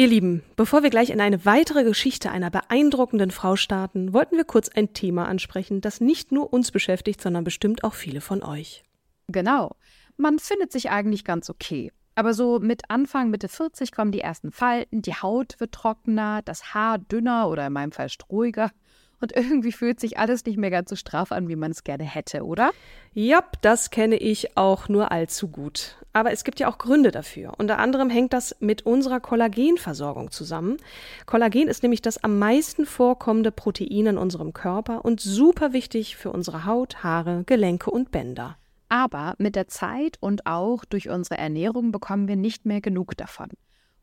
Ihr Lieben, bevor wir gleich in eine weitere Geschichte einer beeindruckenden Frau starten, wollten wir kurz ein Thema ansprechen, das nicht nur uns beschäftigt, sondern bestimmt auch viele von euch. Genau. Man findet sich eigentlich ganz okay. Aber so mit Anfang, Mitte 40 kommen die ersten Falten, die Haut wird trockener, das Haar dünner oder in meinem Fall strohiger. Und irgendwie fühlt sich alles nicht mehr ganz so straff an, wie man es gerne hätte, oder? Ja, das kenne ich auch nur allzu gut. Aber es gibt ja auch Gründe dafür. Unter anderem hängt das mit unserer Kollagenversorgung zusammen. Kollagen ist nämlich das am meisten vorkommende Protein in unserem Körper und super wichtig für unsere Haut, Haare, Gelenke und Bänder. Aber mit der Zeit und auch durch unsere Ernährung bekommen wir nicht mehr genug davon.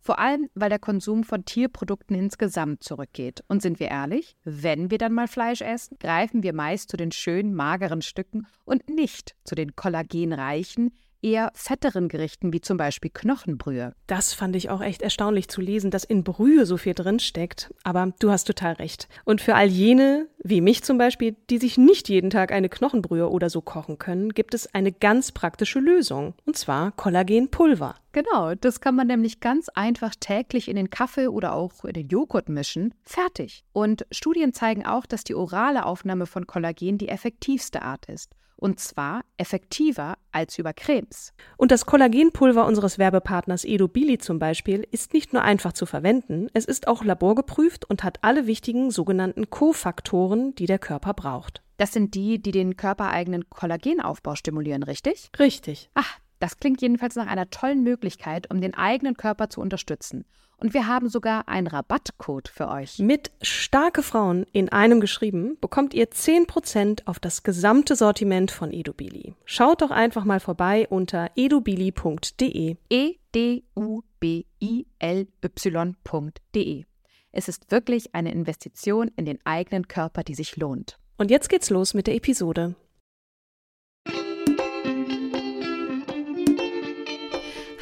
Vor allem, weil der Konsum von Tierprodukten insgesamt zurückgeht. Und sind wir ehrlich, wenn wir dann mal Fleisch essen, greifen wir meist zu den schönen, mageren Stücken und nicht zu den kollagenreichen, eher fetteren Gerichten wie zum Beispiel Knochenbrühe. Das fand ich auch echt erstaunlich zu lesen, dass in Brühe so viel drin steckt. Aber du hast total recht. Und für all jene, wie mich zum Beispiel, die sich nicht jeden Tag eine Knochenbrühe oder so kochen können, gibt es eine ganz praktische Lösung. Und zwar Kollagenpulver. Genau, das kann man nämlich ganz einfach täglich in den Kaffee oder auch in den Joghurt mischen. Fertig. Und Studien zeigen auch, dass die orale Aufnahme von Kollagen die effektivste Art ist. Und zwar effektiver als über Cremes. Und das Kollagenpulver unseres Werbepartners Edo Billy zum Beispiel ist nicht nur einfach zu verwenden, es ist auch laborgeprüft und hat alle wichtigen sogenannten Kofaktoren, die der Körper braucht. Das sind die, die den körpereigenen Kollagenaufbau stimulieren, richtig? Richtig. Ach, das klingt jedenfalls nach einer tollen Möglichkeit, um den eigenen Körper zu unterstützen. Und wir haben sogar einen Rabattcode für euch. Mit starke Frauen in einem geschrieben bekommt ihr 10% auf das gesamte Sortiment von Edubili. Schaut doch einfach mal vorbei unter edubili.de. E D U B I L Y.de. Es ist wirklich eine Investition in den eigenen Körper, die sich lohnt. Und jetzt geht's los mit der Episode.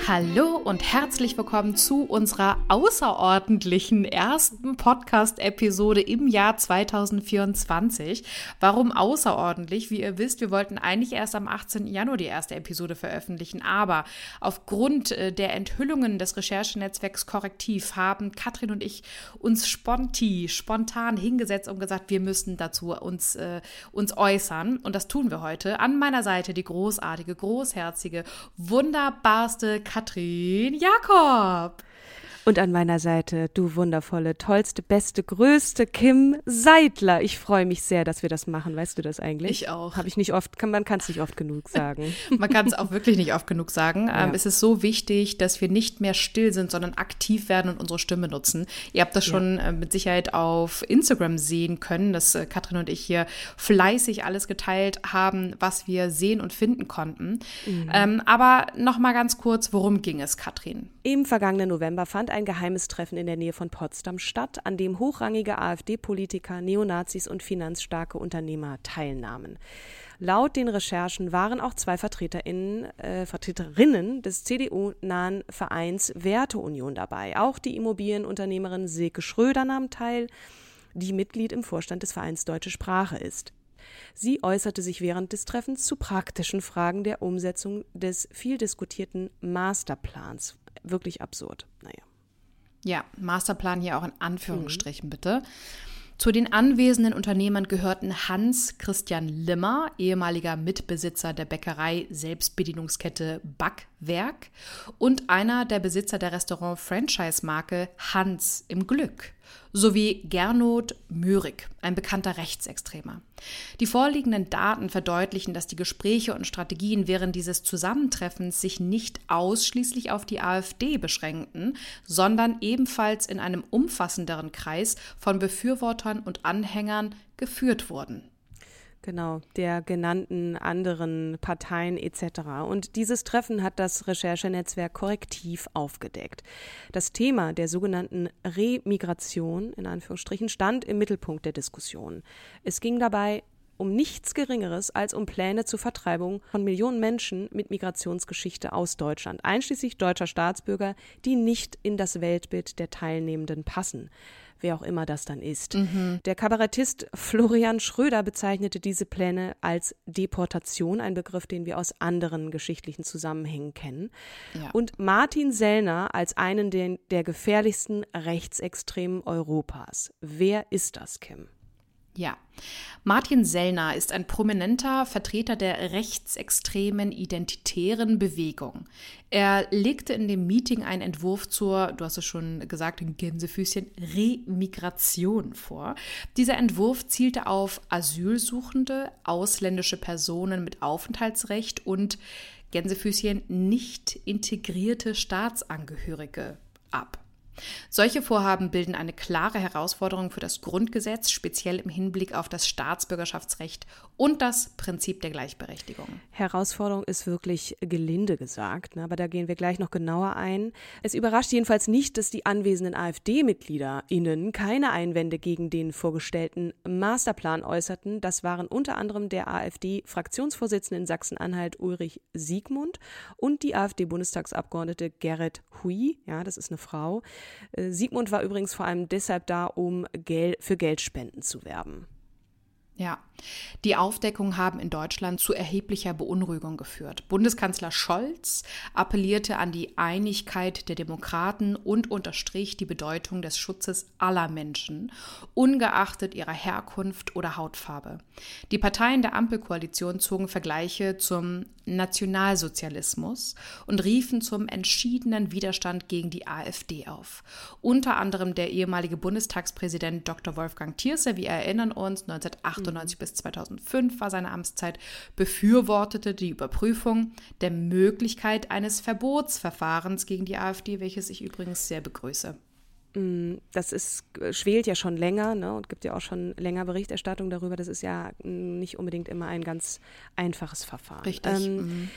Hallo und herzlich willkommen zu unserer außerordentlichen ersten Podcast-Episode im Jahr 2024. Warum außerordentlich? Wie ihr wisst, wir wollten eigentlich erst am 18. Januar die erste Episode veröffentlichen, aber aufgrund äh, der Enthüllungen des Recherchenetzwerks Korrektiv haben Katrin und ich uns sponti, spontan hingesetzt und gesagt, wir müssen dazu uns, äh, uns äußern. Und das tun wir heute. An meiner Seite die großartige, großherzige, wunderbarste Katrin Jakob. Und an meiner Seite, du wundervolle, tollste, beste, größte Kim Seidler. Ich freue mich sehr, dass wir das machen. Weißt du das eigentlich? Ich auch. Habe ich nicht oft, kann, man kann es nicht oft genug sagen. man kann es auch wirklich nicht oft genug sagen. Ja. Ähm, es ist so wichtig, dass wir nicht mehr still sind, sondern aktiv werden und unsere Stimme nutzen. Ihr habt das schon ja. äh, mit Sicherheit auf Instagram sehen können, dass äh, Katrin und ich hier fleißig alles geteilt haben, was wir sehen und finden konnten. Mhm. Ähm, aber noch mal ganz kurz, worum ging es, Katrin? Im vergangenen November fand ein geheimes Treffen in der Nähe von Potsdam statt, an dem hochrangige AfD-Politiker, Neonazis und finanzstarke Unternehmer teilnahmen. Laut den Recherchen waren auch zwei VertreterInnen, äh, Vertreterinnen des CDU-nahen Vereins Werteunion dabei. Auch die Immobilienunternehmerin Silke Schröder nahm teil, die Mitglied im Vorstand des Vereins Deutsche Sprache ist. Sie äußerte sich während des Treffens zu praktischen Fragen der Umsetzung des viel diskutierten Masterplans. Wirklich absurd. Naja. Ja, Masterplan hier auch in Anführungsstrichen mhm. bitte. Zu den anwesenden Unternehmern gehörten Hans Christian Limmer, ehemaliger Mitbesitzer der Bäckerei Selbstbedienungskette Backwerk und einer der Besitzer der Restaurant-Franchise-Marke Hans im Glück sowie Gernot Mürig, ein bekannter Rechtsextremer. Die vorliegenden Daten verdeutlichen, dass die Gespräche und Strategien während dieses Zusammentreffens sich nicht ausschließlich auf die AfD beschränkten, sondern ebenfalls in einem umfassenderen Kreis von Befürwortern und Anhängern geführt wurden. Genau, der genannten anderen Parteien etc. Und dieses Treffen hat das Recherchenetzwerk korrektiv aufgedeckt. Das Thema der sogenannten Remigration in Anführungsstrichen stand im Mittelpunkt der Diskussion. Es ging dabei um nichts Geringeres als um Pläne zur Vertreibung von Millionen Menschen mit Migrationsgeschichte aus Deutschland, einschließlich deutscher Staatsbürger, die nicht in das Weltbild der Teilnehmenden passen wer auch immer das dann ist. Mhm. Der Kabarettist Florian Schröder bezeichnete diese Pläne als Deportation, ein Begriff, den wir aus anderen geschichtlichen Zusammenhängen kennen. Ja. Und Martin Sellner als einen der, der gefährlichsten Rechtsextremen Europas. Wer ist das, Kim? Ja, Martin Sellner ist ein prominenter Vertreter der rechtsextremen identitären Bewegung. Er legte in dem Meeting einen Entwurf zur, du hast es schon gesagt, in Gänsefüßchen, Remigration vor. Dieser Entwurf zielte auf Asylsuchende, ausländische Personen mit Aufenthaltsrecht und Gänsefüßchen nicht integrierte Staatsangehörige ab. Solche Vorhaben bilden eine klare Herausforderung für das Grundgesetz, speziell im Hinblick auf das Staatsbürgerschaftsrecht und das Prinzip der Gleichberechtigung. Herausforderung ist wirklich gelinde gesagt, ne? aber da gehen wir gleich noch genauer ein. Es überrascht jedenfalls nicht, dass die anwesenden AfD-MitgliederInnen keine Einwände gegen den vorgestellten Masterplan äußerten. Das waren unter anderem der AfD-Fraktionsvorsitzende in Sachsen-Anhalt Ulrich Siegmund und die AfD-Bundestagsabgeordnete Gerrit Hui, ja, das ist eine Frau. Äh, Siegmund war übrigens vor allem deshalb da, um Geld, für Geldspenden zu werben. Ja, die Aufdeckungen haben in Deutschland zu erheblicher Beunruhigung geführt. Bundeskanzler Scholz appellierte an die Einigkeit der Demokraten und unterstrich die Bedeutung des Schutzes aller Menschen, ungeachtet ihrer Herkunft oder Hautfarbe. Die Parteien der Ampelkoalition zogen Vergleiche zum Nationalsozialismus und riefen zum entschiedenen Widerstand gegen die AfD auf. Unter anderem der ehemalige Bundestagspräsident Dr. Wolfgang Thierse, wir erinnern uns, 1998 mhm. bis 2005 war seine Amtszeit, befürwortete die Überprüfung der Möglichkeit eines Verbotsverfahrens gegen die AfD, welches ich übrigens sehr begrüße. Mm, das ist, schwelt ja schon länger ne, und gibt ja auch schon länger Berichterstattung darüber. Das ist ja nicht unbedingt immer ein ganz einfaches Verfahren. Richtig. Ähm, mhm.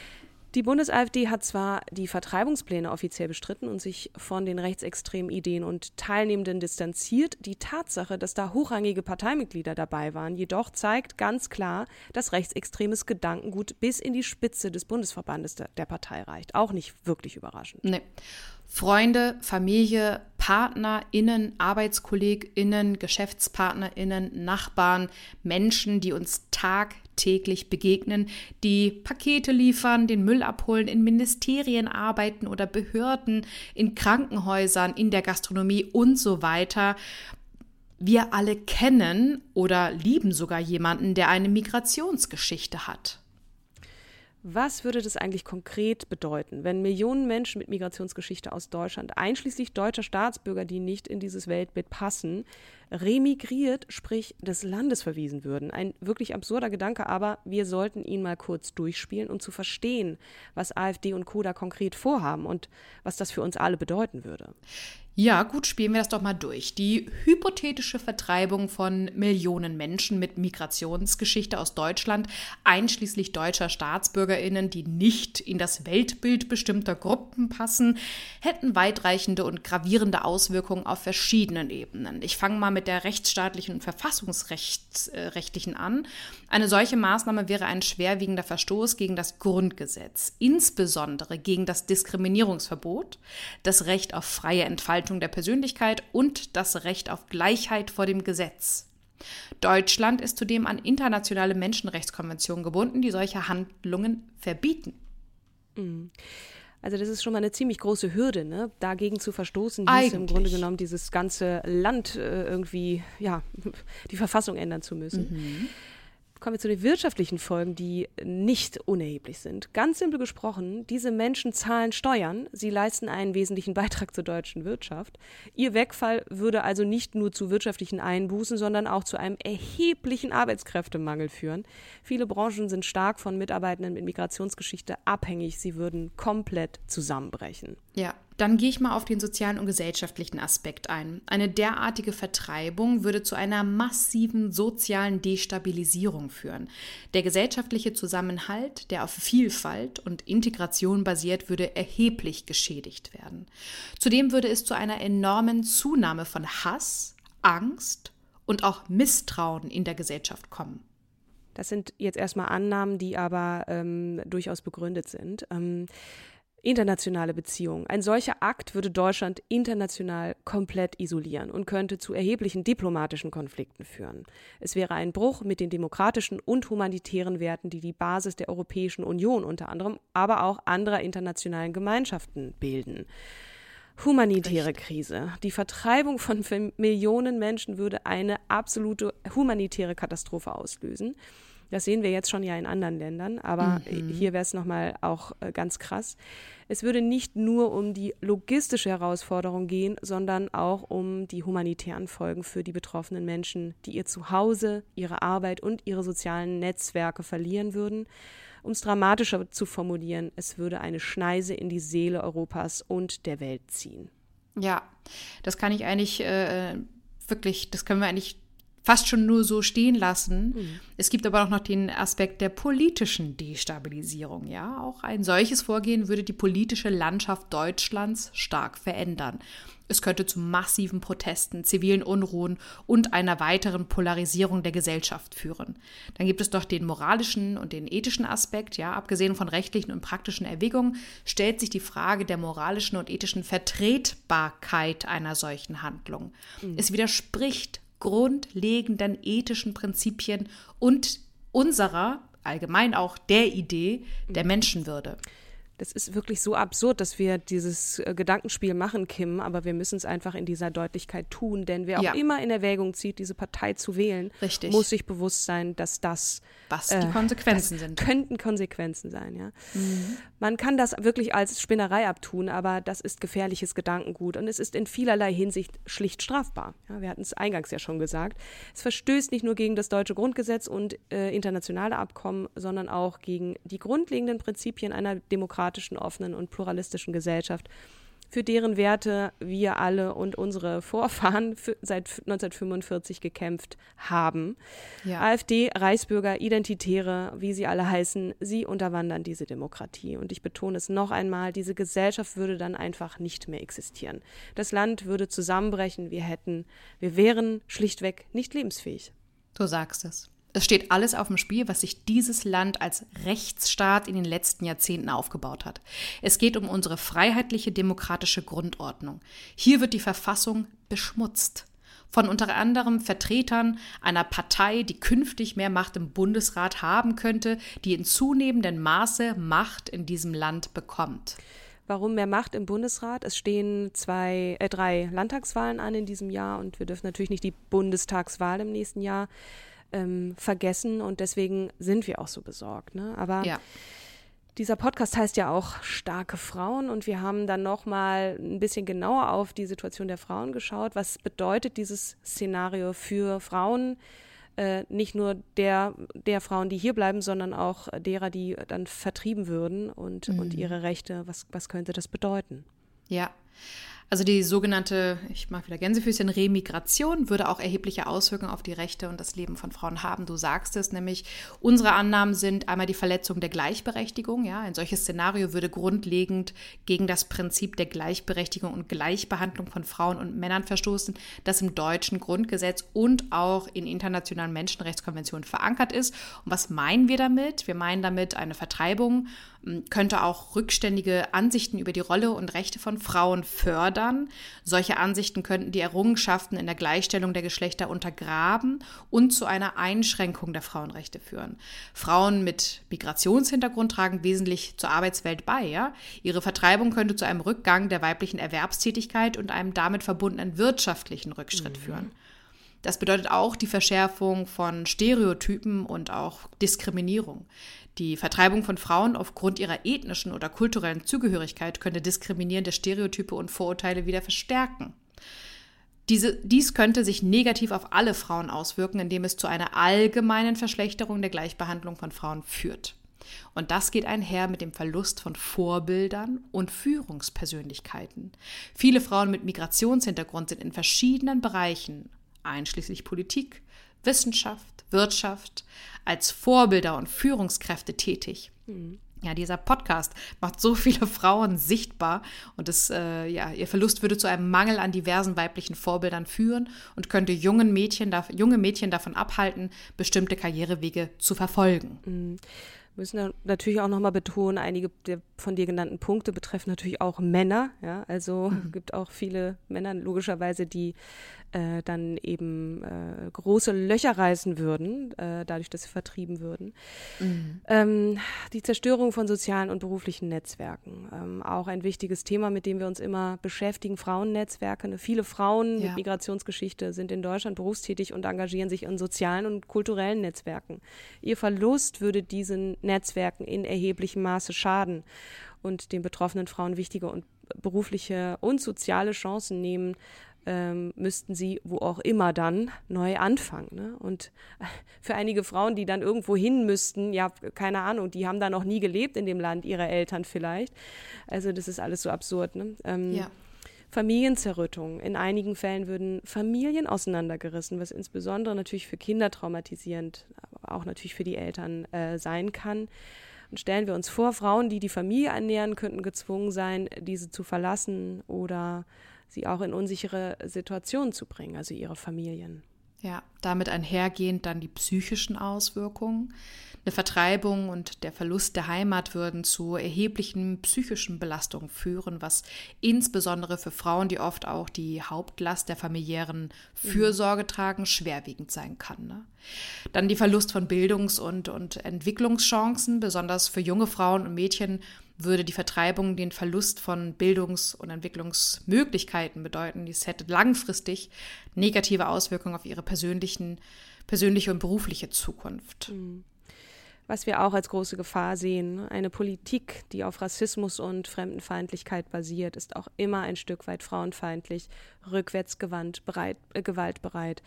Die Bundes-AfD hat zwar die Vertreibungspläne offiziell bestritten und sich von den rechtsextremen Ideen und Teilnehmenden distanziert. Die Tatsache, dass da hochrangige Parteimitglieder dabei waren, jedoch zeigt ganz klar, dass rechtsextremes Gedankengut bis in die Spitze des Bundesverbandes der, der Partei reicht. Auch nicht wirklich überraschend. Nee. Freunde, Familie, PartnerInnen, ArbeitskollegInnen, GeschäftspartnerInnen, Nachbarn, Menschen, die uns tagtäglich begegnen, die Pakete liefern, den Müll abholen, in Ministerien arbeiten oder Behörden, in Krankenhäusern, in der Gastronomie und so weiter. Wir alle kennen oder lieben sogar jemanden, der eine Migrationsgeschichte hat. Was würde das eigentlich konkret bedeuten, wenn Millionen Menschen mit Migrationsgeschichte aus Deutschland, einschließlich deutscher Staatsbürger, die nicht in dieses Weltbild passen, remigriert, sprich des Landes verwiesen würden? Ein wirklich absurder Gedanke, aber wir sollten ihn mal kurz durchspielen, um zu verstehen, was AfD und Co. da konkret vorhaben und was das für uns alle bedeuten würde. Ja, gut, spielen wir das doch mal durch. Die hypothetische Vertreibung von Millionen Menschen mit Migrationsgeschichte aus Deutschland, einschließlich deutscher Staatsbürgerinnen, die nicht in das Weltbild bestimmter Gruppen passen, hätten weitreichende und gravierende Auswirkungen auf verschiedenen Ebenen. Ich fange mal mit der rechtsstaatlichen und verfassungsrechtlichen an. Eine solche Maßnahme wäre ein schwerwiegender Verstoß gegen das Grundgesetz, insbesondere gegen das Diskriminierungsverbot, das Recht auf freie Entfaltung Entfaltung der Persönlichkeit und das Recht auf Gleichheit vor dem Gesetz. Deutschland ist zudem an internationale Menschenrechtskonventionen gebunden, die solche Handlungen verbieten. Mhm. Also das ist schon mal eine ziemlich große Hürde, ne? dagegen zu verstoßen, hieß im Grunde genommen dieses ganze Land äh, irgendwie, ja, die Verfassung ändern zu müssen. Mhm kommen wir zu den wirtschaftlichen Folgen, die nicht unerheblich sind. Ganz simpel gesprochen, diese Menschen zahlen Steuern, sie leisten einen wesentlichen Beitrag zur deutschen Wirtschaft. Ihr Wegfall würde also nicht nur zu wirtschaftlichen Einbußen, sondern auch zu einem erheblichen Arbeitskräftemangel führen. Viele Branchen sind stark von Mitarbeitenden mit Migrationsgeschichte abhängig, sie würden komplett zusammenbrechen. Ja, dann gehe ich mal auf den sozialen und gesellschaftlichen Aspekt ein. Eine derartige Vertreibung würde zu einer massiven sozialen Destabilisierung führen. Der gesellschaftliche Zusammenhalt, der auf Vielfalt und Integration basiert, würde erheblich geschädigt werden. Zudem würde es zu einer enormen Zunahme von Hass, Angst und auch Misstrauen in der Gesellschaft kommen. Das sind jetzt erstmal Annahmen, die aber ähm, durchaus begründet sind. Ähm, internationale Beziehungen. Ein solcher Akt würde Deutschland international komplett isolieren und könnte zu erheblichen diplomatischen Konflikten führen. Es wäre ein Bruch mit den demokratischen und humanitären Werten, die die Basis der Europäischen Union unter anderem, aber auch anderer internationalen Gemeinschaften bilden. Humanitäre Richtig. Krise. Die Vertreibung von Millionen Menschen würde eine absolute humanitäre Katastrophe auslösen. Das sehen wir jetzt schon ja in anderen Ländern, aber mhm. hier wäre es nochmal auch äh, ganz krass. Es würde nicht nur um die logistische Herausforderung gehen, sondern auch um die humanitären Folgen für die betroffenen Menschen, die ihr Zuhause, ihre Arbeit und ihre sozialen Netzwerke verlieren würden. Um es dramatischer zu formulieren, es würde eine Schneise in die Seele Europas und der Welt ziehen. Ja, das kann ich eigentlich äh, wirklich, das können wir eigentlich fast schon nur so stehen lassen. Mhm. Es gibt aber auch noch den Aspekt der politischen Destabilisierung. Ja, auch ein solches Vorgehen würde die politische Landschaft Deutschlands stark verändern. Es könnte zu massiven Protesten, zivilen Unruhen und einer weiteren Polarisierung der Gesellschaft führen. Dann gibt es doch den moralischen und den ethischen Aspekt. Ja, abgesehen von rechtlichen und praktischen Erwägungen stellt sich die Frage der moralischen und ethischen Vertretbarkeit einer solchen Handlung. Mhm. Es widerspricht grundlegenden ethischen Prinzipien und unserer, allgemein auch der Idee der mhm. Menschenwürde das ist wirklich so absurd, dass wir dieses äh, Gedankenspiel machen, Kim, aber wir müssen es einfach in dieser Deutlichkeit tun, denn wer auch ja. immer in Erwägung zieht, diese Partei zu wählen, Richtig. muss sich bewusst sein, dass das was äh, die Konsequenzen sind. Könnten Konsequenzen sein, ja. Mhm. Man kann das wirklich als Spinnerei abtun, aber das ist gefährliches Gedankengut und es ist in vielerlei Hinsicht schlicht strafbar. Ja, wir hatten es eingangs ja schon gesagt. Es verstößt nicht nur gegen das deutsche Grundgesetz und äh, internationale Abkommen, sondern auch gegen die grundlegenden Prinzipien einer Demokratie demokratischen, offenen und pluralistischen Gesellschaft, für deren Werte wir alle und unsere Vorfahren seit 1945 gekämpft haben. Ja. AfD, Reichsbürger, Identitäre, wie sie alle heißen, sie unterwandern diese Demokratie. Und ich betone es noch einmal, diese Gesellschaft würde dann einfach nicht mehr existieren. Das Land würde zusammenbrechen, wir hätten, wir wären schlichtweg nicht lebensfähig. Du sagst es. Es steht alles auf dem Spiel, was sich dieses Land als Rechtsstaat in den letzten Jahrzehnten aufgebaut hat. Es geht um unsere freiheitliche demokratische Grundordnung. Hier wird die Verfassung beschmutzt. Von unter anderem Vertretern einer Partei, die künftig mehr Macht im Bundesrat haben könnte, die in zunehmendem Maße Macht in diesem Land bekommt. Warum mehr Macht im Bundesrat? Es stehen zwei, äh, drei Landtagswahlen an in diesem Jahr und wir dürfen natürlich nicht die Bundestagswahl im nächsten Jahr ähm, vergessen und deswegen sind wir auch so besorgt. Ne? Aber ja. dieser Podcast heißt ja auch starke Frauen und wir haben dann noch mal ein bisschen genauer auf die Situation der Frauen geschaut. Was bedeutet dieses Szenario für Frauen? Äh, nicht nur der, der Frauen, die hier bleiben, sondern auch derer, die dann vertrieben würden und, mhm. und ihre Rechte. Was, was könnte das bedeuten? Ja. Also die sogenannte, ich mag wieder Gänsefüßchen, Remigration würde auch erhebliche Auswirkungen auf die Rechte und das Leben von Frauen haben. Du sagst es nämlich, unsere Annahmen sind einmal die Verletzung der Gleichberechtigung. Ja, ein solches Szenario würde grundlegend gegen das Prinzip der Gleichberechtigung und Gleichbehandlung von Frauen und Männern verstoßen, das im deutschen Grundgesetz und auch in internationalen Menschenrechtskonventionen verankert ist. Und was meinen wir damit? Wir meinen damit eine Vertreibung könnte auch rückständige Ansichten über die Rolle und Rechte von Frauen fördern. Solche Ansichten könnten die Errungenschaften in der Gleichstellung der Geschlechter untergraben und zu einer Einschränkung der Frauenrechte führen. Frauen mit Migrationshintergrund tragen wesentlich zur Arbeitswelt bei. Ja? Ihre Vertreibung könnte zu einem Rückgang der weiblichen Erwerbstätigkeit und einem damit verbundenen wirtschaftlichen Rückschritt mhm. führen. Das bedeutet auch die Verschärfung von Stereotypen und auch Diskriminierung. Die Vertreibung von Frauen aufgrund ihrer ethnischen oder kulturellen Zugehörigkeit könnte diskriminierende Stereotype und Vorurteile wieder verstärken. Diese, dies könnte sich negativ auf alle Frauen auswirken, indem es zu einer allgemeinen Verschlechterung der Gleichbehandlung von Frauen führt. Und das geht einher mit dem Verlust von Vorbildern und Führungspersönlichkeiten. Viele Frauen mit Migrationshintergrund sind in verschiedenen Bereichen, einschließlich Politik, Wissenschaft, Wirtschaft, als Vorbilder und Führungskräfte tätig. Mhm. Ja, dieser Podcast macht so viele Frauen sichtbar und das, äh, ja, ihr Verlust würde zu einem Mangel an diversen weiblichen Vorbildern führen und könnte jungen Mädchen, junge Mädchen davon abhalten, bestimmte Karrierewege zu verfolgen. Mhm müssen natürlich auch nochmal betonen, einige der von dir genannten Punkte betreffen natürlich auch Männer. Ja? Also mhm. gibt auch viele Männer logischerweise, die äh, dann eben äh, große Löcher reißen würden, äh, dadurch, dass sie vertrieben würden. Mhm. Ähm, die Zerstörung von sozialen und beruflichen Netzwerken, ähm, auch ein wichtiges Thema, mit dem wir uns immer beschäftigen, Frauennetzwerke. Ne? Viele Frauen ja. mit Migrationsgeschichte sind in Deutschland berufstätig und engagieren sich in sozialen und kulturellen Netzwerken. Ihr Verlust würde diesen Netzwerken in erheblichem Maße schaden und den betroffenen Frauen wichtige und berufliche und soziale Chancen nehmen, ähm, müssten sie wo auch immer dann neu anfangen. Ne? Und für einige Frauen, die dann irgendwo hin müssten, ja, keine Ahnung, die haben da noch nie gelebt in dem Land ihrer Eltern vielleicht. Also das ist alles so absurd. Ne? Ähm, ja. Familienzerrüttung. In einigen Fällen würden Familien auseinandergerissen, was insbesondere natürlich für Kinder traumatisierend, aber auch natürlich für die Eltern äh, sein kann. Und stellen wir uns vor, Frauen, die die Familie ernähren, könnten gezwungen sein, diese zu verlassen oder sie auch in unsichere Situationen zu bringen, also ihre Familien. Ja, damit einhergehend dann die psychischen Auswirkungen. Eine Vertreibung und der Verlust der Heimat würden zu erheblichen psychischen Belastungen führen, was insbesondere für Frauen, die oft auch die Hauptlast der familiären Fürsorge mhm. tragen, schwerwiegend sein kann. Ne? Dann die Verlust von Bildungs- und, und Entwicklungschancen, besonders für junge Frauen und Mädchen würde die Vertreibung den Verlust von Bildungs- und Entwicklungsmöglichkeiten bedeuten. Dies hätte langfristig negative Auswirkungen auf ihre persönlichen, persönliche und berufliche Zukunft. Mhm was wir auch als große Gefahr sehen. Eine Politik, die auf Rassismus und Fremdenfeindlichkeit basiert, ist auch immer ein Stück weit frauenfeindlich, rückwärtsgewandt, bereit, äh, gewaltbereit.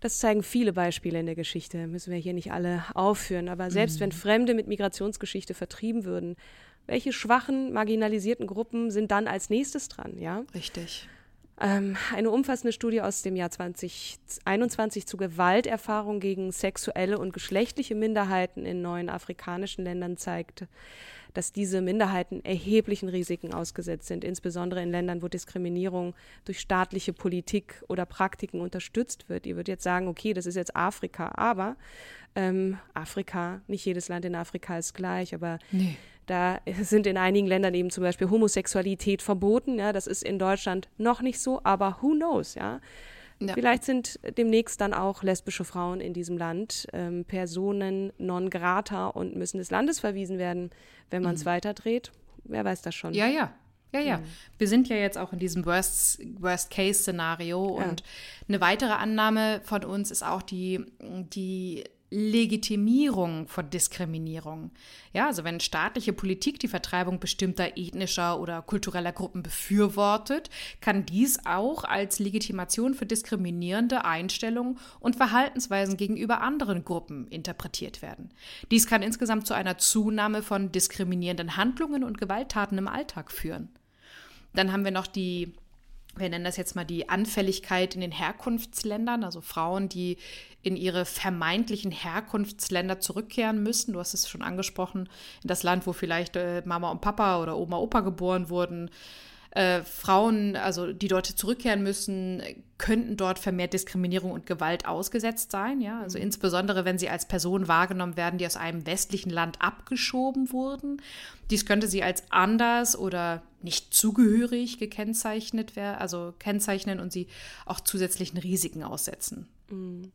Das zeigen viele Beispiele in der Geschichte, müssen wir hier nicht alle aufführen. Aber selbst mhm. wenn Fremde mit Migrationsgeschichte vertrieben würden, welche schwachen, marginalisierten Gruppen sind dann als nächstes dran, ja? Richtig. Ähm, eine umfassende Studie aus dem Jahr 2021 zu Gewalterfahrung gegen sexuelle und geschlechtliche Minderheiten in neuen afrikanischen Ländern zeigt, dass diese Minderheiten erheblichen Risiken ausgesetzt sind, insbesondere in Ländern, wo Diskriminierung durch staatliche Politik oder Praktiken unterstützt wird. Ihr würdet jetzt sagen, okay, das ist jetzt Afrika, aber ähm, Afrika, nicht jedes Land in Afrika ist gleich, aber nee. Da sind in einigen Ländern eben zum Beispiel Homosexualität verboten. Ja, das ist in Deutschland noch nicht so, aber who knows, ja. ja. Vielleicht sind demnächst dann auch lesbische Frauen in diesem Land ähm, Personen non grata und müssen des Landes verwiesen werden, wenn man es mhm. weiterdreht. Wer weiß das schon? Ja, ja. Ja, ja. Mhm. Wir sind ja jetzt auch in diesem Worst-Case-Szenario. Worst und eine weitere Annahme von uns ist auch die, die Legitimierung von Diskriminierung. Ja, also wenn staatliche Politik die Vertreibung bestimmter ethnischer oder kultureller Gruppen befürwortet, kann dies auch als Legitimation für diskriminierende Einstellungen und Verhaltensweisen gegenüber anderen Gruppen interpretiert werden. Dies kann insgesamt zu einer Zunahme von diskriminierenden Handlungen und Gewalttaten im Alltag führen. Dann haben wir noch die wir nennen das jetzt mal die Anfälligkeit in den Herkunftsländern, also Frauen, die in ihre vermeintlichen Herkunftsländer zurückkehren müssen. Du hast es schon angesprochen, in das Land, wo vielleicht äh, Mama und Papa oder Oma, Opa geboren wurden. Äh, Frauen, also die dort zurückkehren müssen, könnten dort vermehrt Diskriminierung und Gewalt ausgesetzt sein. Ja? Also mhm. insbesondere, wenn sie als Personen wahrgenommen werden, die aus einem westlichen Land abgeschoben wurden. Dies könnte sie als anders oder nicht zugehörig gekennzeichnet werden, also kennzeichnen und sie auch zusätzlichen Risiken aussetzen. Mhm.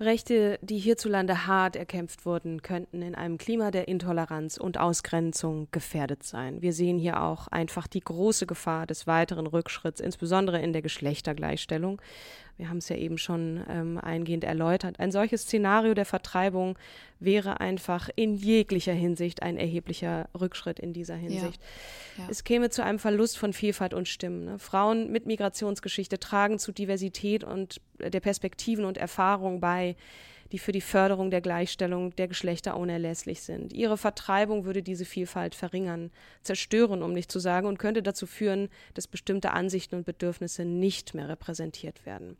Rechte, die hierzulande hart erkämpft wurden, könnten in einem Klima der Intoleranz und Ausgrenzung gefährdet sein. Wir sehen hier auch einfach die große Gefahr des weiteren Rückschritts, insbesondere in der Geschlechtergleichstellung. Wir haben es ja eben schon ähm, eingehend erläutert. Ein solches Szenario der Vertreibung wäre einfach in jeglicher Hinsicht ein erheblicher Rückschritt in dieser Hinsicht. Ja, ja. Es käme zu einem Verlust von Vielfalt und Stimmen. Ne? Frauen mit Migrationsgeschichte tragen zu Diversität und der Perspektiven und Erfahrungen bei, die für die Förderung der Gleichstellung der Geschlechter unerlässlich sind. Ihre Vertreibung würde diese Vielfalt verringern, zerstören, um nicht zu sagen, und könnte dazu führen, dass bestimmte Ansichten und Bedürfnisse nicht mehr repräsentiert werden.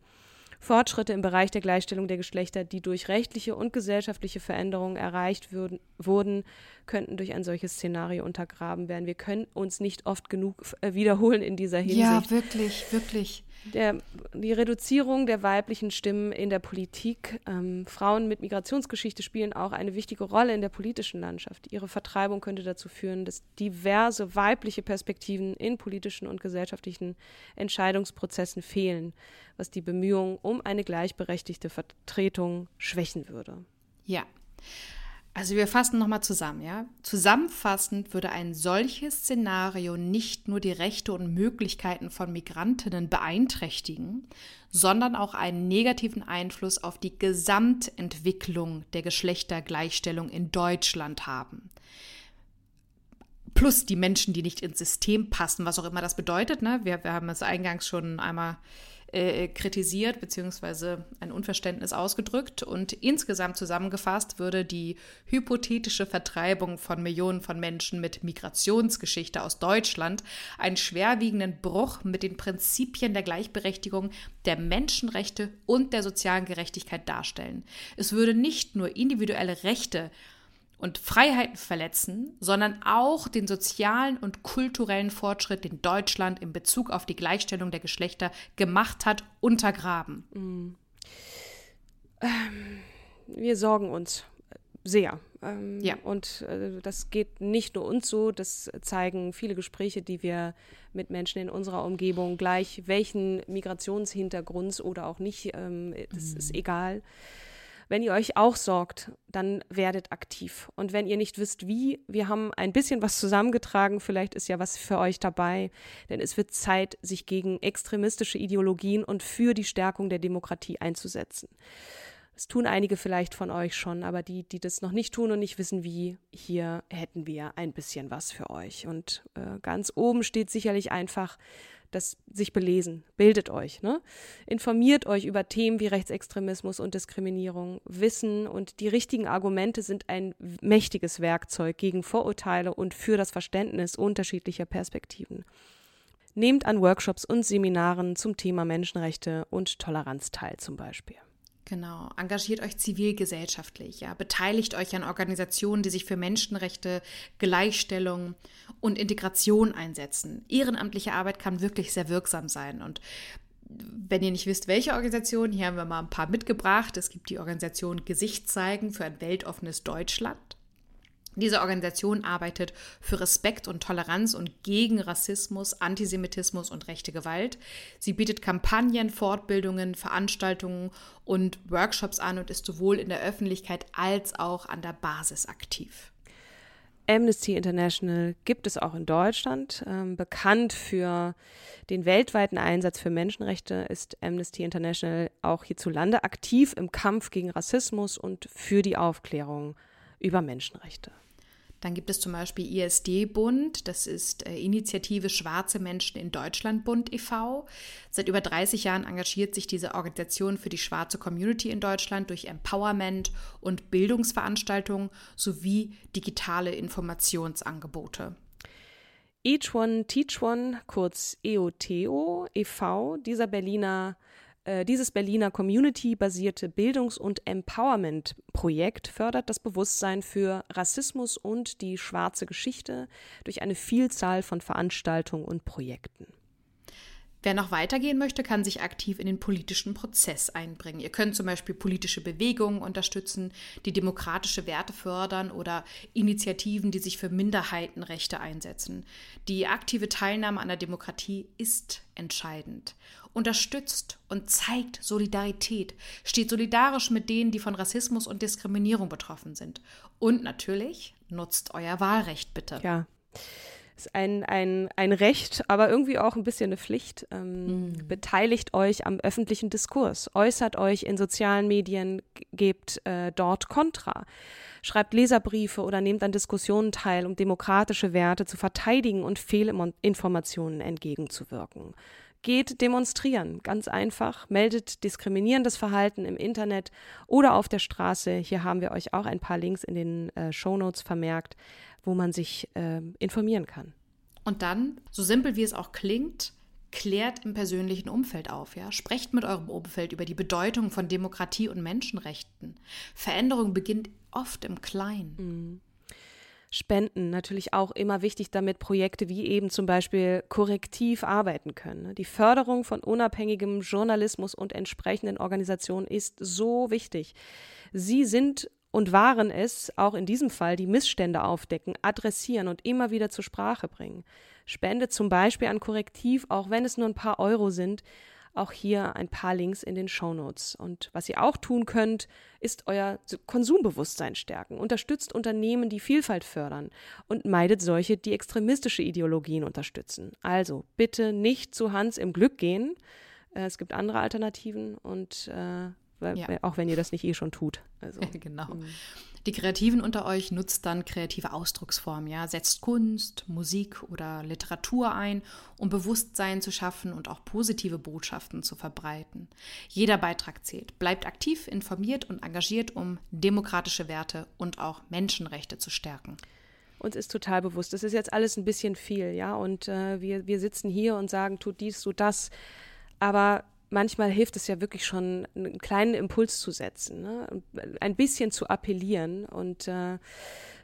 Fortschritte im Bereich der Gleichstellung der Geschlechter, die durch rechtliche und gesellschaftliche Veränderungen erreicht würden, wurden, könnten durch ein solches Szenario untergraben werden. Wir können uns nicht oft genug äh, wiederholen in dieser Hinsicht. Ja, wirklich, wirklich der, die Reduzierung der weiblichen Stimmen in der Politik. Ähm, Frauen mit Migrationsgeschichte spielen auch eine wichtige Rolle in der politischen Landschaft. Ihre Vertreibung könnte dazu führen, dass diverse weibliche Perspektiven in politischen und gesellschaftlichen Entscheidungsprozessen fehlen, was die Bemühungen um eine gleichberechtigte Vertretung schwächen würde. Ja. Also wir fassen nochmal zusammen, ja. Zusammenfassend würde ein solches Szenario nicht nur die Rechte und Möglichkeiten von Migrantinnen beeinträchtigen, sondern auch einen negativen Einfluss auf die Gesamtentwicklung der Geschlechtergleichstellung in Deutschland haben. Plus die Menschen, die nicht ins System passen, was auch immer das bedeutet. Ne? Wir, wir haben es eingangs schon einmal äh, kritisiert beziehungsweise ein Unverständnis ausgedrückt. Und insgesamt zusammengefasst würde die hypothetische Vertreibung von Millionen von Menschen mit Migrationsgeschichte aus Deutschland einen schwerwiegenden Bruch mit den Prinzipien der Gleichberechtigung, der Menschenrechte und der sozialen Gerechtigkeit darstellen. Es würde nicht nur individuelle Rechte und Freiheiten verletzen, sondern auch den sozialen und kulturellen Fortschritt, den Deutschland in Bezug auf die Gleichstellung der Geschlechter gemacht hat, untergraben. Ähm, wir sorgen uns sehr. Ähm, ja. Und äh, das geht nicht nur uns so, das zeigen viele Gespräche, die wir mit Menschen in unserer Umgebung gleich, welchen Migrationshintergrunds oder auch nicht, ähm, das mm. ist egal wenn ihr euch auch sorgt, dann werdet aktiv. Und wenn ihr nicht wisst, wie, wir haben ein bisschen was zusammengetragen, vielleicht ist ja was für euch dabei, denn es wird Zeit, sich gegen extremistische Ideologien und für die Stärkung der Demokratie einzusetzen. Das tun einige vielleicht von euch schon, aber die, die das noch nicht tun und nicht wissen, wie, hier hätten wir ein bisschen was für euch. Und äh, ganz oben steht sicherlich einfach das sich belesen, bildet euch, ne? informiert euch über Themen wie Rechtsextremismus und Diskriminierung. Wissen und die richtigen Argumente sind ein mächtiges Werkzeug gegen Vorurteile und für das Verständnis unterschiedlicher Perspektiven. Nehmt an Workshops und Seminaren zum Thema Menschenrechte und Toleranz teil zum Beispiel. Genau, engagiert euch zivilgesellschaftlich, ja, beteiligt euch an Organisationen, die sich für Menschenrechte, Gleichstellung und Integration einsetzen. Ehrenamtliche Arbeit kann wirklich sehr wirksam sein und wenn ihr nicht wisst, welche Organisation, hier haben wir mal ein paar mitgebracht. Es gibt die Organisation Gesicht zeigen für ein weltoffenes Deutschland. Diese Organisation arbeitet für Respekt und Toleranz und gegen Rassismus, Antisemitismus und rechte Gewalt. Sie bietet Kampagnen, Fortbildungen, Veranstaltungen und Workshops an und ist sowohl in der Öffentlichkeit als auch an der Basis aktiv. Amnesty International gibt es auch in Deutschland. Ähm, bekannt für den weltweiten Einsatz für Menschenrechte ist Amnesty International auch hierzulande aktiv im Kampf gegen Rassismus und für die Aufklärung über Menschenrechte. Dann gibt es zum Beispiel ISD-Bund, das ist äh, Initiative Schwarze Menschen in Deutschland Bund e.V. Seit über 30 Jahren engagiert sich diese Organisation für die schwarze Community in Deutschland durch Empowerment und Bildungsveranstaltungen sowie digitale Informationsangebote. Each One Teach One, kurz EOTO e.V., dieser Berliner dieses Berliner Community-basierte Bildungs- und Empowerment-Projekt fördert das Bewusstsein für Rassismus und die schwarze Geschichte durch eine Vielzahl von Veranstaltungen und Projekten. Wer noch weitergehen möchte, kann sich aktiv in den politischen Prozess einbringen. Ihr könnt zum Beispiel politische Bewegungen unterstützen, die demokratische Werte fördern oder Initiativen, die sich für Minderheitenrechte einsetzen. Die aktive Teilnahme an der Demokratie ist entscheidend. Unterstützt und zeigt Solidarität, steht solidarisch mit denen, die von Rassismus und Diskriminierung betroffen sind. Und natürlich nutzt euer Wahlrecht bitte. Ja ist ein, ein, ein Recht, aber irgendwie auch ein bisschen eine Pflicht. Ähm, mhm. Beteiligt euch am öffentlichen Diskurs, äußert euch in sozialen Medien, gebt äh, dort Kontra, schreibt Leserbriefe oder nehmt an Diskussionen teil, um demokratische Werte zu verteidigen und Fehlinformationen entgegenzuwirken. Geht demonstrieren, ganz einfach. Meldet diskriminierendes Verhalten im Internet oder auf der Straße. Hier haben wir euch auch ein paar Links in den äh, Shownotes vermerkt, wo man sich äh, informieren kann. Und dann, so simpel wie es auch klingt, klärt im persönlichen Umfeld auf, ja. Sprecht mit eurem Umfeld über die Bedeutung von Demokratie und Menschenrechten. Veränderung beginnt oft im Kleinen. Mhm. Spenden natürlich auch immer wichtig, damit Projekte wie eben zum Beispiel korrektiv arbeiten können. Ne? Die Förderung von unabhängigem Journalismus und entsprechenden Organisationen ist so wichtig. Sie sind und waren es, auch in diesem Fall, die Missstände aufdecken, adressieren und immer wieder zur Sprache bringen. Spende zum Beispiel an Korrektiv, auch wenn es nur ein paar Euro sind, auch hier ein paar Links in den Shownotes. Und was ihr auch tun könnt, ist euer Konsumbewusstsein stärken. Unterstützt Unternehmen, die Vielfalt fördern und meidet solche, die extremistische Ideologien unterstützen. Also bitte nicht zu Hans im Glück gehen. Äh, es gibt andere Alternativen und äh, ja. auch wenn ihr das nicht eh schon tut. Also, genau. Die Kreativen unter euch nutzt dann kreative Ausdrucksformen, ja, setzt Kunst, Musik oder Literatur ein, um Bewusstsein zu schaffen und auch positive Botschaften zu verbreiten. Jeder Beitrag zählt. Bleibt aktiv, informiert und engagiert, um demokratische Werte und auch Menschenrechte zu stärken. Uns ist total bewusst, das ist jetzt alles ein bisschen viel, ja, und äh, wir, wir sitzen hier und sagen, tut dies, tut das, aber manchmal hilft es ja wirklich schon, einen kleinen Impuls zu setzen, ne? ein bisschen zu appellieren und äh,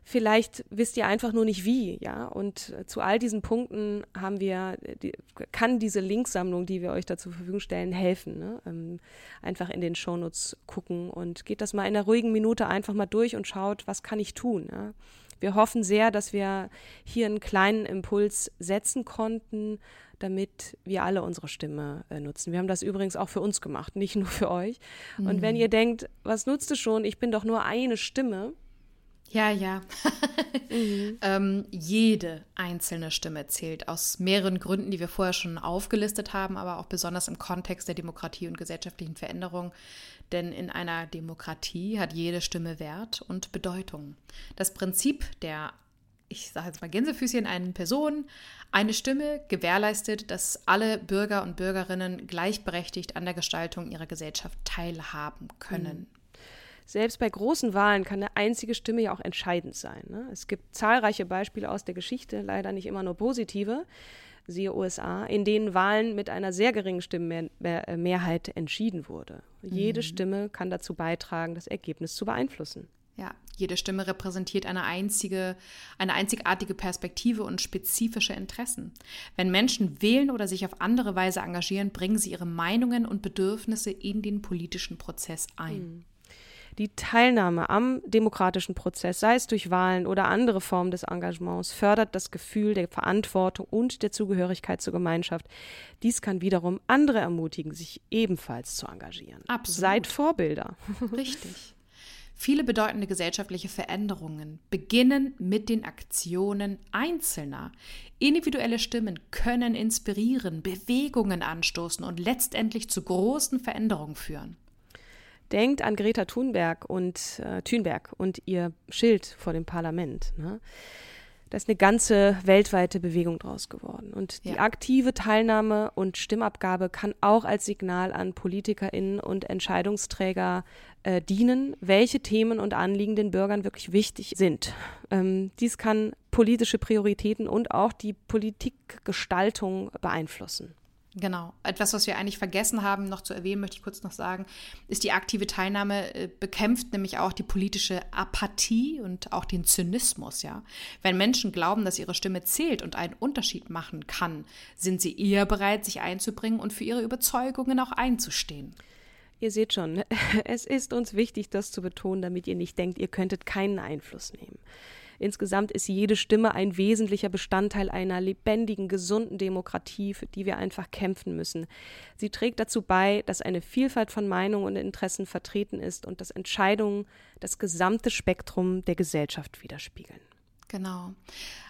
vielleicht wisst ihr einfach nur nicht wie, ja. Und zu all diesen Punkten haben wir, die, kann diese Linksammlung, die wir euch da zur Verfügung stellen, helfen. Ne? Ähm, einfach in den Shownotes gucken und geht das mal in einer ruhigen Minute einfach mal durch und schaut, was kann ich tun. Ja? Wir hoffen sehr, dass wir hier einen kleinen Impuls setzen konnten, damit wir alle unsere Stimme äh, nutzen. Wir haben das übrigens auch für uns gemacht, nicht nur für euch. Mhm. Und wenn mhm. ihr denkt, was nutzt es schon? Ich bin doch nur eine Stimme. Ja, ja. mhm. ähm, jede einzelne Stimme zählt aus mehreren Gründen, die wir vorher schon aufgelistet haben, aber auch besonders im Kontext der Demokratie und gesellschaftlichen Veränderung. Denn in einer Demokratie hat jede Stimme Wert und Bedeutung. Das Prinzip der ich sage jetzt mal Gänsefüßchen, einen Person, eine Stimme gewährleistet, dass alle Bürger und Bürgerinnen gleichberechtigt an der Gestaltung ihrer Gesellschaft teilhaben können. Mhm. Selbst bei großen Wahlen kann eine einzige Stimme ja auch entscheidend sein. Ne? Es gibt zahlreiche Beispiele aus der Geschichte, leider nicht immer nur positive, siehe USA, in denen Wahlen mit einer sehr geringen Stimmenmehrheit entschieden wurde. Jede mhm. Stimme kann dazu beitragen, das Ergebnis zu beeinflussen. Ja, jede Stimme repräsentiert eine einzige, eine einzigartige Perspektive und spezifische Interessen. Wenn Menschen wählen oder sich auf andere Weise engagieren, bringen sie ihre Meinungen und Bedürfnisse in den politischen Prozess ein. Hm. Die Teilnahme am demokratischen Prozess, sei es durch Wahlen oder andere Formen des Engagements, fördert das Gefühl der Verantwortung und der Zugehörigkeit zur Gemeinschaft. Dies kann wiederum andere ermutigen, sich ebenfalls zu engagieren. Absolut. Seid Vorbilder. Richtig. Viele bedeutende gesellschaftliche Veränderungen beginnen mit den Aktionen Einzelner. Individuelle Stimmen können inspirieren, Bewegungen anstoßen und letztendlich zu großen Veränderungen führen. Denkt an Greta Thunberg und äh, Thunberg und ihr Schild vor dem Parlament. Ne? Da ist eine ganze weltweite Bewegung draus geworden. Und die ja. aktive Teilnahme und Stimmabgabe kann auch als Signal an PolitikerInnen und Entscheidungsträger äh, dienen, welche Themen und Anliegen den Bürgern wirklich wichtig sind. Ähm, dies kann politische Prioritäten und auch die Politikgestaltung beeinflussen. Genau. Etwas, was wir eigentlich vergessen haben, noch zu erwähnen, möchte ich kurz noch sagen, ist die aktive Teilnahme äh, bekämpft nämlich auch die politische Apathie und auch den Zynismus, ja. Wenn Menschen glauben, dass ihre Stimme zählt und einen Unterschied machen kann, sind sie eher bereit, sich einzubringen und für ihre Überzeugungen auch einzustehen. Ihr seht schon, es ist uns wichtig, das zu betonen, damit ihr nicht denkt, ihr könntet keinen Einfluss nehmen. Insgesamt ist jede Stimme ein wesentlicher Bestandteil einer lebendigen, gesunden Demokratie, für die wir einfach kämpfen müssen. Sie trägt dazu bei, dass eine Vielfalt von Meinungen und Interessen vertreten ist und dass Entscheidungen das gesamte Spektrum der Gesellschaft widerspiegeln. Genau.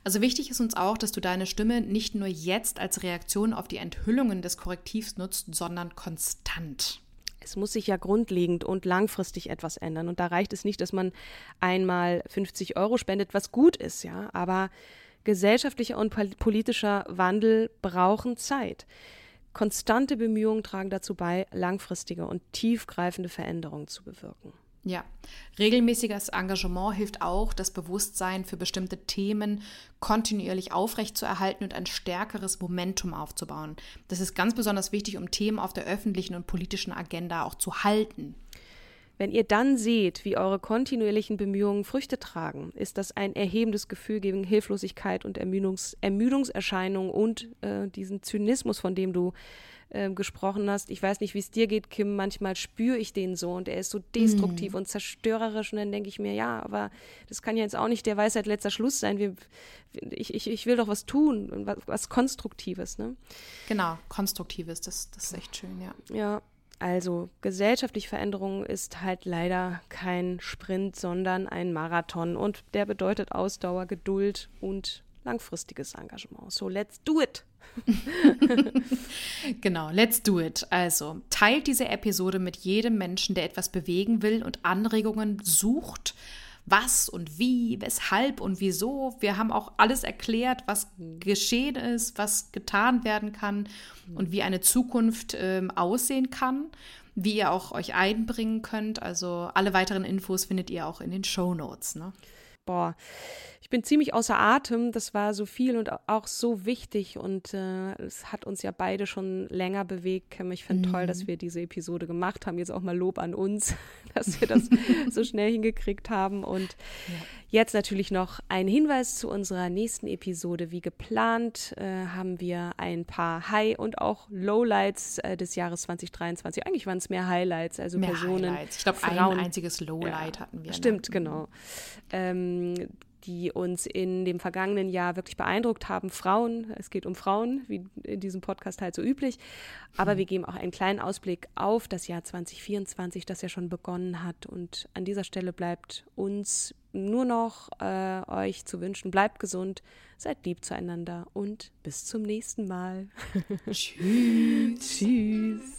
Also wichtig ist uns auch, dass du deine Stimme nicht nur jetzt als Reaktion auf die Enthüllungen des Korrektivs nutzt, sondern konstant es muss sich ja grundlegend und langfristig etwas ändern. Und da reicht es nicht, dass man einmal 50 Euro spendet, was gut ist, ja. Aber gesellschaftlicher und politischer Wandel brauchen Zeit. Konstante Bemühungen tragen dazu bei, langfristige und tiefgreifende Veränderungen zu bewirken. Ja, regelmäßiges Engagement hilft auch, das Bewusstsein für bestimmte Themen kontinuierlich aufrechtzuerhalten und ein stärkeres Momentum aufzubauen. Das ist ganz besonders wichtig, um Themen auf der öffentlichen und politischen Agenda auch zu halten. Wenn ihr dann seht, wie eure kontinuierlichen Bemühungen Früchte tragen, ist das ein erhebendes Gefühl gegen Hilflosigkeit und Ermüdungs Ermüdungserscheinungen und äh, diesen Zynismus, von dem du äh, gesprochen hast. Ich weiß nicht, wie es dir geht, Kim. Manchmal spüre ich den so und er ist so destruktiv mm. und zerstörerisch. Und dann denke ich mir, ja, aber das kann ja jetzt auch nicht der Weisheit letzter Schluss sein. Wir, ich, ich, ich will doch was tun, was, was Konstruktives. Ne? Genau, Konstruktives, das, das ist echt schön, ja. Ja. Also gesellschaftliche Veränderung ist halt leider kein Sprint, sondern ein Marathon und der bedeutet Ausdauer, Geduld und langfristiges Engagement. So, let's do it. genau, let's do it. Also, teilt diese Episode mit jedem Menschen, der etwas bewegen will und Anregungen sucht. Was und wie, weshalb und wieso. Wir haben auch alles erklärt, was geschehen ist, was getan werden kann und wie eine Zukunft äh, aussehen kann, wie ihr auch euch einbringen könnt. Also alle weiteren Infos findet ihr auch in den Show Notes. Ne? Boah, ich bin ziemlich außer Atem. Das war so viel und auch so wichtig und äh, es hat uns ja beide schon länger bewegt. Ich finde mhm. toll, dass mhm. wir diese Episode gemacht haben. Jetzt auch mal Lob an uns, dass wir das so schnell hingekriegt haben. Und ja. Jetzt natürlich noch ein Hinweis zu unserer nächsten Episode. Wie geplant äh, haben wir ein paar High- und auch Lowlights äh, des Jahres 2023. Eigentlich waren es mehr Highlights, also mehr Personen. Highlights. Ich glaube, ein einziges Lowlight ja. hatten wir. Stimmt, ne? genau. Ähm, die uns in dem vergangenen Jahr wirklich beeindruckt haben. Frauen, es geht um Frauen, wie in diesem Podcast halt so üblich. Aber mhm. wir geben auch einen kleinen Ausblick auf das Jahr 2024, das ja schon begonnen hat. Und an dieser Stelle bleibt uns nur noch äh, euch zu wünschen, bleibt gesund, seid lieb zueinander und bis zum nächsten Mal. Tschüss. Tschüss.